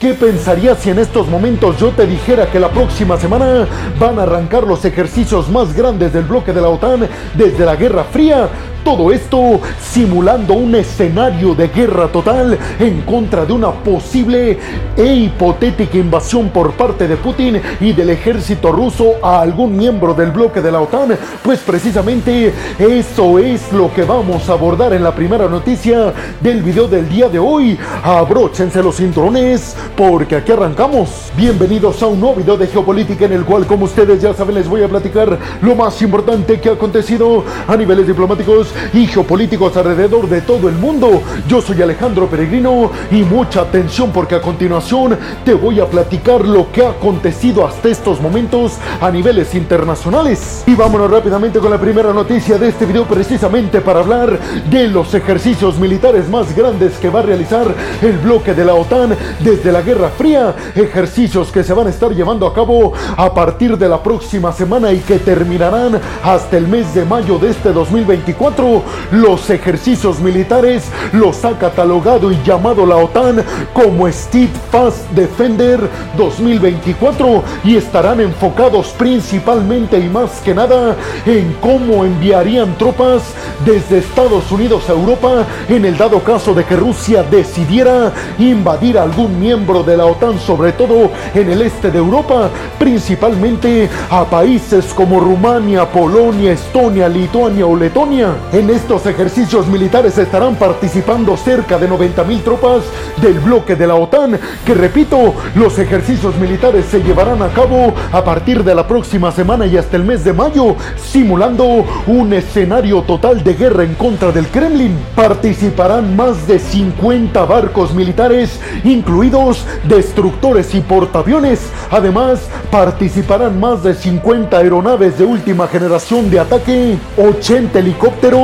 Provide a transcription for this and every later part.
¿Qué pensarías si en estos momentos yo te dijera que la próxima semana van a arrancar los ejercicios más grandes del bloque de la OTAN desde la Guerra Fría? Todo esto simulando un escenario de guerra total en contra de una posible e hipotética invasión por parte de Putin y del ejército ruso a algún miembro del bloque de la OTAN. Pues precisamente eso es lo que vamos a abordar en la primera noticia del video del día de hoy. Abróchense los cinturones porque aquí arrancamos. Bienvenidos a un nuevo video de geopolítica en el cual como ustedes ya saben les voy a platicar lo más importante que ha acontecido a niveles diplomáticos y geopolíticos alrededor de todo el mundo. Yo soy Alejandro Peregrino y mucha atención porque a continuación te voy a platicar lo que ha acontecido hasta estos momentos a niveles internacionales. Y vámonos rápidamente con la primera noticia de este video precisamente para hablar de los ejercicios militares más grandes que va a realizar el bloque de la OTAN desde la Guerra Fría. Ejercicios que se van a estar llevando a cabo a partir de la próxima semana y que terminarán hasta el mes de mayo de este 2024 los ejercicios militares los ha catalogado y llamado la OTAN como Steadfast Defender 2024 y estarán enfocados principalmente y más que nada en cómo enviarían tropas desde Estados Unidos a Europa en el dado caso de que Rusia decidiera invadir algún miembro de la OTAN, sobre todo en el este de Europa, principalmente a países como Rumania, Polonia, Estonia, Lituania o Letonia. En estos ejercicios militares estarán participando cerca de 90 mil tropas del bloque de la OTAN, que repito, los ejercicios militares se llevarán a cabo a partir de la próxima semana y hasta el mes de mayo, simulando un escenario total de guerra en contra del Kremlin. Participarán más de 50 barcos militares, incluidos destructores y portaaviones. Además, participarán más de 50 aeronaves de última generación de ataque, 80 helicópteros,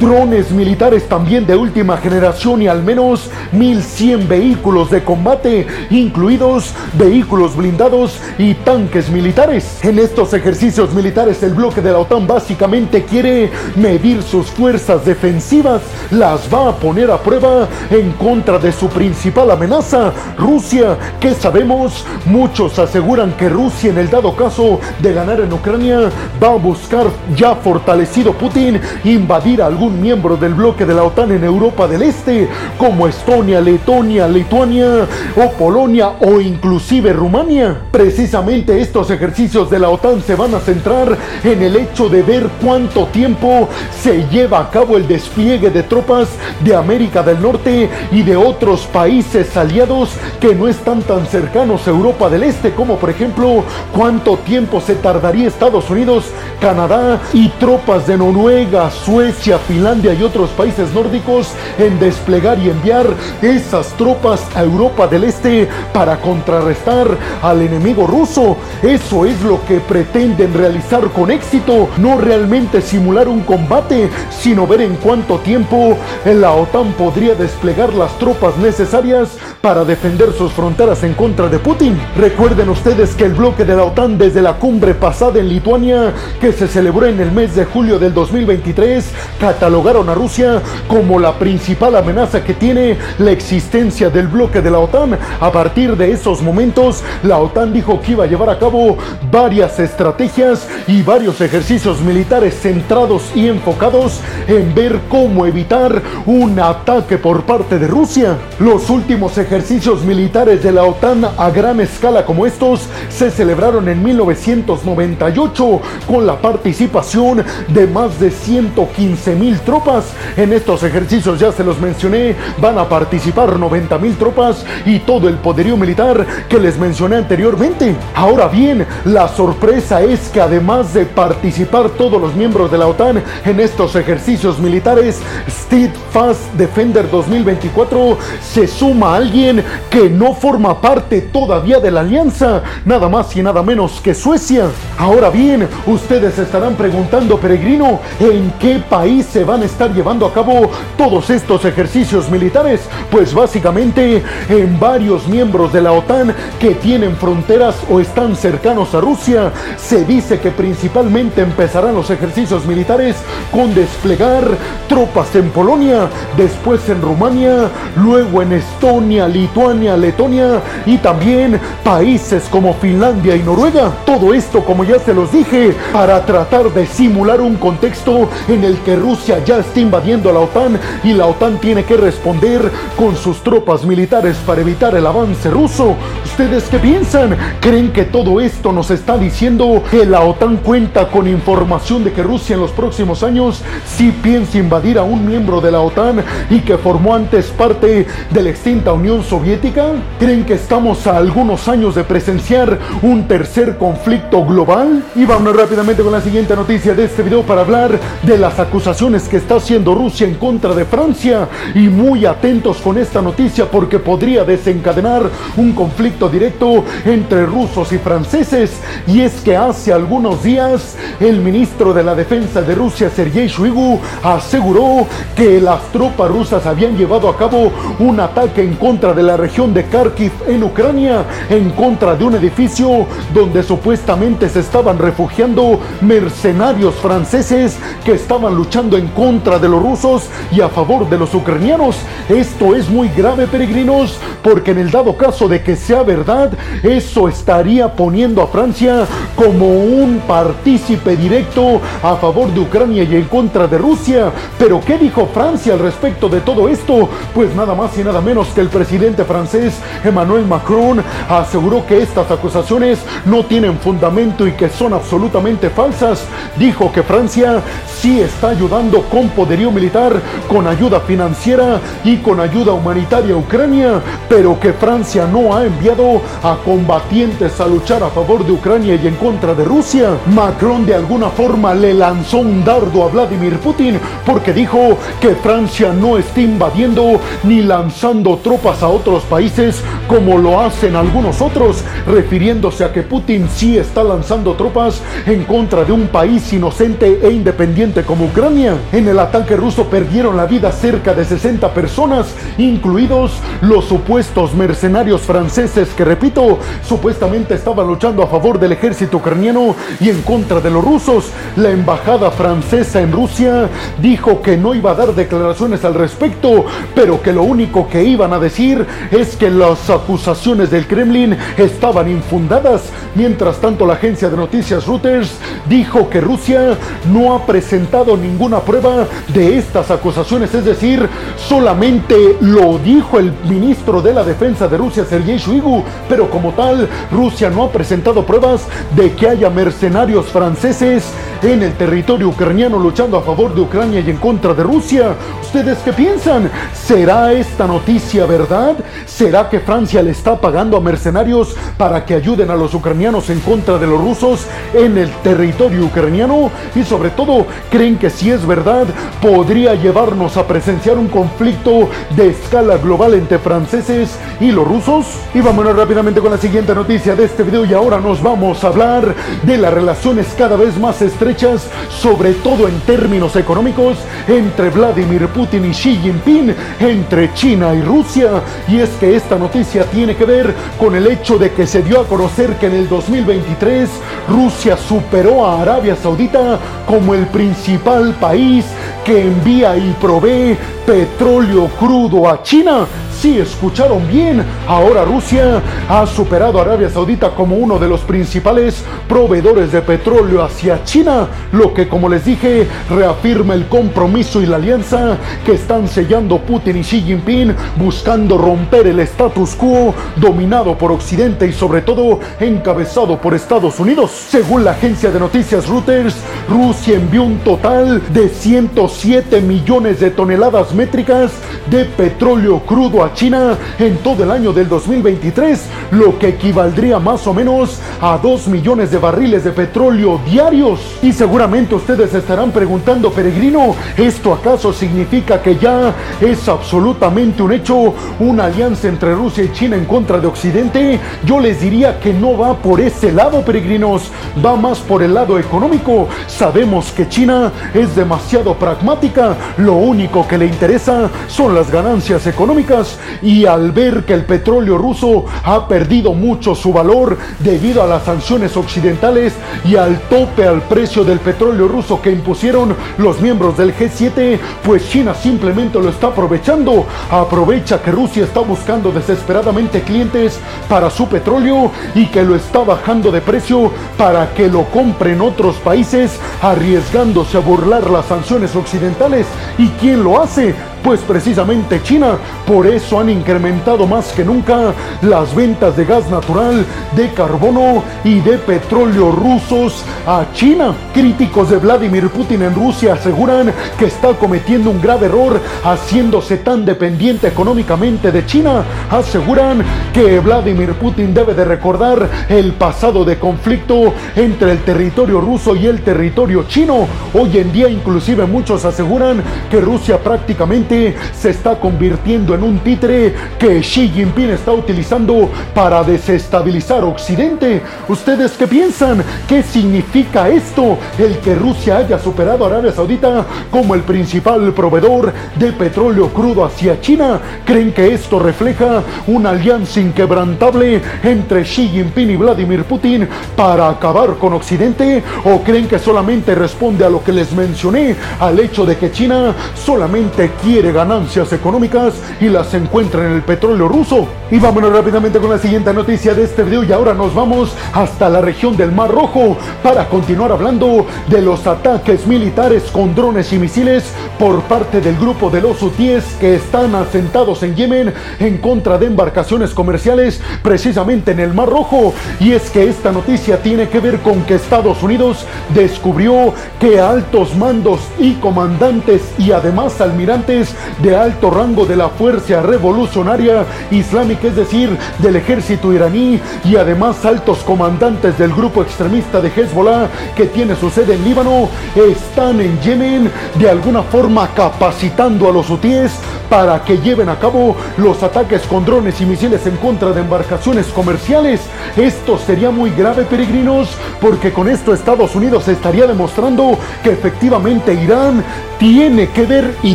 drones militares también de última generación y al menos 1100 vehículos de combate, incluidos vehículos blindados y tanques militares. En estos ejercicios militares el bloque de la OTAN básicamente quiere medir sus fuerzas defensivas, las va a poner a prueba en contra de su principal amenaza, Rusia, que sabemos, muchos aseguran que Rusia en el dado caso de ganar en Ucrania va a buscar ya fortalecido Putin invadir a algún miembro del bloque de la OTAN en Europa del Este, como Estonia, Letonia, Lituania o Polonia o inclusive Rumania. Precisamente estos ejercicios de la OTAN se van a centrar en el hecho de ver cuánto tiempo se lleva a cabo el despliegue de tropas de América del Norte y de otros países aliados que no están tan cercanos a Europa del Este, como por ejemplo cuánto tiempo se tardaría Estados Unidos, Canadá y tropas de Noruega, Suecia, Finlandia y otros países nórdicos en desplegar y enviar esas tropas a Europa del Este para contrarrestar al enemigo ruso. Eso es lo que pretenden realizar con éxito, no realmente simular un combate, sino ver en cuánto tiempo la OTAN podría desplegar las tropas necesarias para defender sus fronteras en contra de Putin. Recuerden ustedes que el bloque de la OTAN desde la cumbre pasada en Lituania, que se celebró en el mes de julio del 2023, catalogaron a Rusia como la principal amenaza que tiene la existencia del bloque de la OTAN. A partir de esos momentos, la OTAN dijo que iba a llevar a cabo varias estrategias y varios ejercicios militares centrados y enfocados en ver cómo evitar un ataque por parte de Rusia. Los últimos ejercicios militares de la OTAN a gran escala como estos se celebraron en 1998 con la participación de más de 115 mil tropas. En estos ejercicios ya se los mencioné, van a participar 90 mil tropas y todo el poderío militar que les mencioné anteriormente. Ahora bien, la sorpresa es que además de participar todos los miembros de la OTAN en estos ejercicios militares, Steadfast Defender 2024 se suma alguien que no forma parte todavía de la alianza, nada más y nada menos que Suecia. Ahora bien, ustedes estarán preguntando, peregrino, ¿en qué país país se van a estar llevando a cabo todos estos ejercicios militares? Pues básicamente en varios miembros de la OTAN que tienen fronteras o están cercanos a Rusia, se dice que principalmente empezarán los ejercicios militares con desplegar tropas en Polonia, después en Rumania, luego en Estonia, Lituania, Letonia y también países como Finlandia y Noruega. Todo esto, como ya se los dije, para tratar de simular un contexto en el que Rusia ya está invadiendo a la OTAN y la OTAN tiene que responder con sus tropas militares para evitar el avance ruso. ¿Ustedes qué piensan? ¿Creen que todo esto nos está diciendo que la OTAN cuenta con información de que Rusia en los próximos años sí piensa invadir a un miembro de la OTAN y que formó antes parte de la extinta Unión Soviética? ¿Creen que estamos a algunos años de presenciar un tercer conflicto global? Y vamos rápidamente con la siguiente noticia de este video para hablar de las acusaciones que está haciendo Rusia en contra de Francia. Y muy atentos con esta noticia porque podría desencadenar un conflicto directo entre rusos y franceses. Y es que hace algunos días el ministro de la Defensa de Rusia, Sergei Shoigu, aseguró que las tropas rusas habían llevado a cabo un ataque en contra de la región de Kharkiv en Ucrania, en contra de un edificio donde supuestamente se estaban refugiando mercenarios franceses que estaban luchando en contra de los rusos y a favor de los ucranianos. Esto es muy grave, peregrinos, porque en el dado caso de que sea verdad, eso estaría poniendo a Francia como un partícipe directo a favor de Ucrania y en contra de Rusia. Pero ¿qué dijo Francia al respecto de todo esto? Pues nada más y nada menos que el presidente francés Emmanuel Macron aseguró que estas acusaciones no tienen fundamento y que son absolutamente falsas. Dijo que Francia sí está ayudando con poderío militar, con ayuda financiera y con ayuda humanitaria a Ucrania, pero que Francia no ha enviado a combatientes a luchar a favor de Ucrania y en contra de Rusia. Macron de alguna forma le lanzó un dardo a Vladimir Putin porque dijo que Francia no está invadiendo ni lanzando tropas a otros países como lo hacen algunos otros, refiriéndose a que Putin sí está lanzando tropas en contra de un país inocente e independiente como Ucrania. En el ataque ruso perdieron la vida cerca de 60 personas, incluidos los supuestos mercenarios franceses que, repito, supuestamente estaban luchando a favor del ejército ucraniano y en contra de los rusos. La embajada francesa en Rusia dijo que no iba a dar declaraciones al respecto, pero que lo único que iban a decir es que las acusaciones del Kremlin estaban infundadas. Mientras tanto, la agencia de noticias Reuters dijo que Rusia no ha presentado ninguna prueba de estas acusaciones, es decir, solamente lo dijo el ministro de la Defensa de Rusia, Sergei Shoigu, pero como tal, Rusia no ha presentado pruebas de que haya mercenarios franceses en el territorio ucraniano luchando a favor de Ucrania y en contra de Rusia. ¿Ustedes qué piensan? ¿Será esta noticia verdad? ¿Será que Francia le está pagando a mercenarios para que ayuden a los ucranianos en contra de los rusos en el territorio ucraniano? Y sobre todo, ¿creen que si es verdad podría llevarnos a presenciar un conflicto de escala global entre franceses y los rusos? Y vámonos rápidamente con la siguiente noticia de este video y ahora nos vamos a hablar de las relaciones cada vez más estrechas, sobre todo en términos económicos, entre Vladimir Putin y Xi Jinping, entre China y Rusia. Y es que esta noticia tiene que ver con el hecho de que se dio a conocer que en el 2023 Rusia superó a Arabia Saudita como el principal país que envía y provee petróleo crudo a China. Sí, escucharon bien. Ahora Rusia ha superado a Arabia Saudita como uno de los principales proveedores de petróleo hacia China, lo que como les dije reafirma el compromiso y la alianza que están sellando Putin y Xi Jinping buscando romper el status quo dominado por Occidente y sobre todo encabezado por Estados Unidos. Según la agencia de noticias Reuters, Rusia envió un total de 107 millones de toneladas métricas de petróleo crudo a China en todo el año del 2023, lo que equivaldría más o menos a 2 millones de barriles de petróleo diarios. Y seguramente ustedes estarán preguntando, peregrino, ¿esto acaso significa que ya es absolutamente un hecho una alianza entre Rusia y China en contra de Occidente? Yo les diría que no va por ese lado, peregrinos, va más por el lado económico. Sabemos que China es demasiado pragmática, lo único que le interesa son las ganancias económicas y al ver que el petróleo ruso ha perdido mucho su valor debido a las sanciones occidentales y al tope al precio del petróleo ruso que impusieron los miembros del G7, pues China simplemente lo está aprovechando. Aprovecha que Rusia está buscando desesperadamente clientes para su petróleo y que lo está bajando de precio para que lo compren otros países, arriesgándose a burlar las sanciones occidentales. ¿Y quién lo hace? Pues precisamente China. Por eso han incrementado más que nunca las ventas de gas natural, de carbono y de petróleo rusos a China. Críticos de Vladimir Putin en Rusia aseguran que está cometiendo un grave error haciéndose tan dependiente económicamente de China. Aseguran que Vladimir Putin debe de recordar el pasado de conflicto entre el territorio ruso y el territorio chino. Hoy en día inclusive muchos aseguran que Rusia prácticamente se está convirtiendo en un títere que Xi Jinping está utilizando para desestabilizar Occidente. ¿Ustedes qué piensan? ¿Qué significa esto? El que Rusia haya superado a Arabia Saudita como el principal proveedor de petróleo crudo hacia China. ¿Creen que esto refleja una alianza inquebrantable entre Xi Jinping y Vladimir Putin para acabar con Occidente? ¿O creen que solamente responde a lo que les mencioné, al hecho de que China solamente quiere ganancias económicas y las encuentra en el petróleo ruso. Y vámonos rápidamente con la siguiente noticia de este video y ahora nos vamos hasta la región del Mar Rojo para continuar hablando de los ataques militares con drones y misiles por parte del grupo de los hutíes que están asentados en Yemen en contra de embarcaciones comerciales precisamente en el Mar Rojo. Y es que esta noticia tiene que ver con que Estados Unidos descubrió que altos mandos y comandantes y además almirantes de alto rango de la Fuerza Revolucionaria Islámica, es decir, del ejército iraní, y además altos comandantes del grupo extremista de Hezbollah que tiene su sede en Líbano, están en Yemen de alguna forma capacitando a los hutíes para que lleven a cabo los ataques con drones y misiles en contra de embarcaciones comerciales. Esto sería muy grave, peregrinos, porque con esto Estados Unidos estaría demostrando que efectivamente Irán tiene que ver y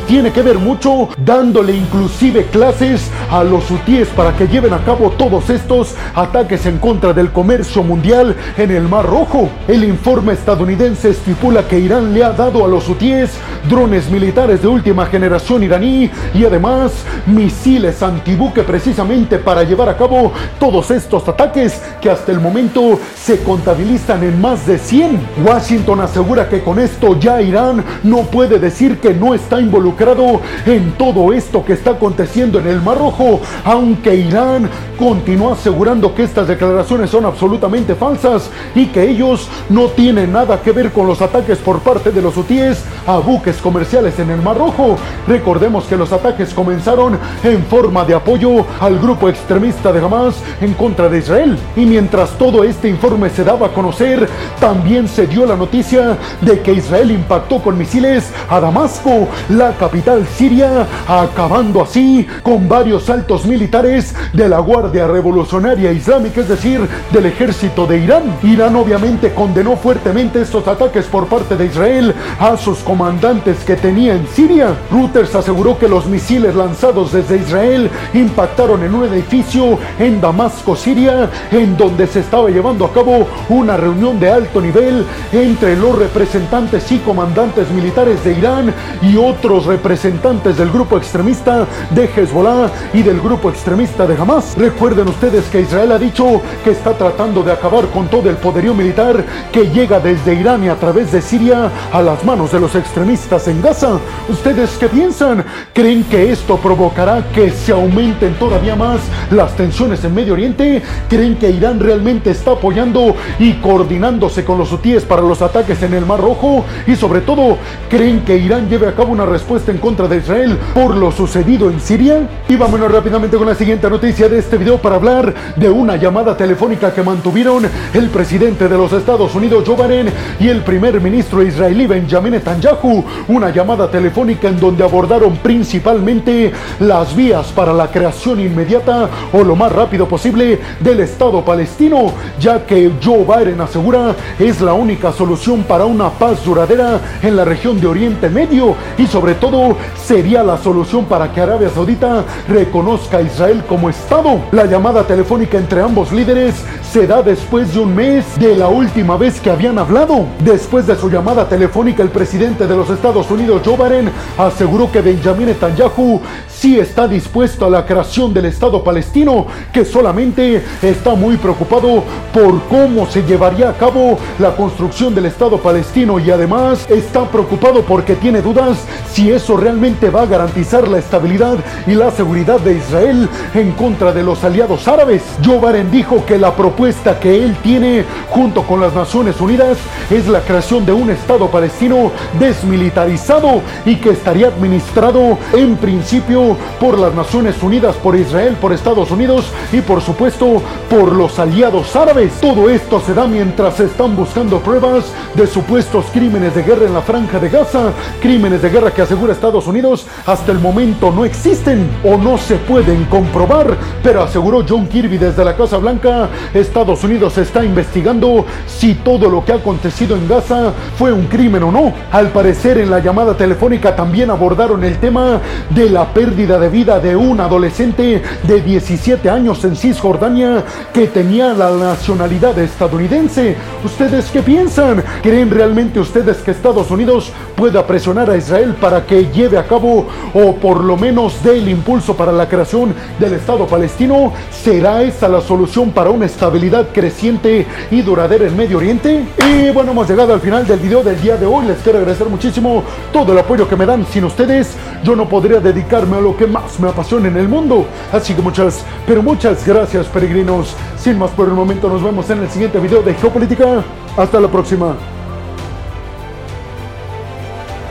tiene que ver mucho, dándole inclusive clases a los hutíes para que lleven a cabo todos estos ataques en contra del comercio mundial en el Mar Rojo. El informe estadounidense estipula que Irán le ha dado a los hutíes drones militares de última generación iraní y además misiles antibuque precisamente para llevar a cabo todos estos ataques que hasta el momento se contabilizan en más de 100. Washington asegura que con esto ya Irán no puede decir que no está involucrado en todo esto que está aconteciendo en el Mar Rojo, aunque Irán continúa asegurando que estas declaraciones son absolutamente falsas y que ellos no tienen nada que ver con los ataques por parte de los hutíes a buques comerciales en el Mar Rojo. Recordemos que los ataques comenzaron en forma de apoyo al grupo extremista de Hamas en contra de Israel. Y mientras todo este informe se daba a conocer, también se dio la noticia de que Israel impactó con misiles a Damasco, la capital siria, acabando así con varios altos militares de la Guardia Revolucionaria Islámica, es decir, del ejército de Irán. Irán obviamente condenó fuertemente estos ataques por parte de Israel a sus comandantes que tenía en Siria. Reuters aseguró que los misiles lanzados desde Israel impactaron en un edificio en Damasco, Siria, en donde se estaba llevando a cabo una reunión de alto nivel entre los representantes y comandantes militares de Irán y otros representantes del grupo extremista de Hezbollah y del grupo extremista de Hamas. Recuerden ustedes que Israel ha dicho que está tratando de acabar con todo el poderío militar que llega desde Irán y a través de Siria a las manos de los extremistas en Gaza. ¿Ustedes qué piensan? ¿Creen que esto provocará que se aumenten todavía más las tensiones en Medio Oriente? ¿Creen que Irán realmente está apoyando y coordinándose con los para los ataques en el Mar Rojo? Y sobre todo, ¿creen que Irán lleve a cabo una respuesta en contra de Israel por lo sucedido en Siria? Y vámonos rápidamente con la siguiente noticia de este video para hablar de una llamada telefónica que mantuvieron el presidente de los Estados Unidos Joe Biden y el primer ministro israelí Benjamin Netanyahu, una llamada telefónica en donde abordaron principalmente las vías para la creación inmediata o lo más rápido posible del Estado palestino, ya que Joe Biden asegura es la única solución para una paz duradera en la región de Oriente Medio y sobre todo sería la solución para que Arabia Saudita reconozca a Israel como Estado. La llamada telefónica entre ambos líderes se da después de un mes de la última vez que habían hablado. Después de su llamada telefónica, el presidente de los Estados Unidos, Joe Biden, aseguró que Benjamin Netanyahu sí está dispuesto a la creación del Estado palestino, que solamente está muy preocupado por cómo se llevaría a cabo la construcción del Estado palestino y además está preocupado porque tiene dudas si eso realmente va a garantizar la estabilidad y la seguridad de Israel en contra de los aliados árabes. Joe Biden dijo que la propuesta que él tiene junto con las Naciones Unidas es la creación de un Estado palestino desmilitarizado y que estaría administrado en principio por las Naciones Unidas, por Israel, por Estados Unidos y por supuesto por los aliados árabes. Todo esto se da mientras están buscando pruebas de supuestos crímenes de guerra en la franja de Gaza, crímenes de guerra que asegura Estados Unidos hasta el momento no existen o no se pueden comprobar, pero aseguró John Kirby desde la Casa Blanca, Estados Unidos está investigando si todo lo que ha acontecido en Gaza fue un crimen o no. Al parecer en la llamada telefónica también abordaron el tema de la pérdida de vida de un adolescente de 17 años en Cisjordania que tenía la nacionalidad estadounidense. ¿Ustedes qué piensan? ¿Creen realmente ustedes que Estados Unidos pueda presionar a Israel para que lleve a cabo o por lo menos dé el impulso para la creación del Estado palestino? ¿Será esa la solución para una estabilidad creciente y duradera en Medio Oriente? Y bueno, hemos llegado al final del video del día de hoy. Les quiero agradecer muchísimo todo el apoyo que me dan. Sin ustedes, yo no podría dedicarme a lo que más me apasiona en el mundo. Así que muchas, pero muchas gracias peregrinos. Sin más por el momento, nos vemos en el siguiente video de Geopolítica. Hasta la próxima.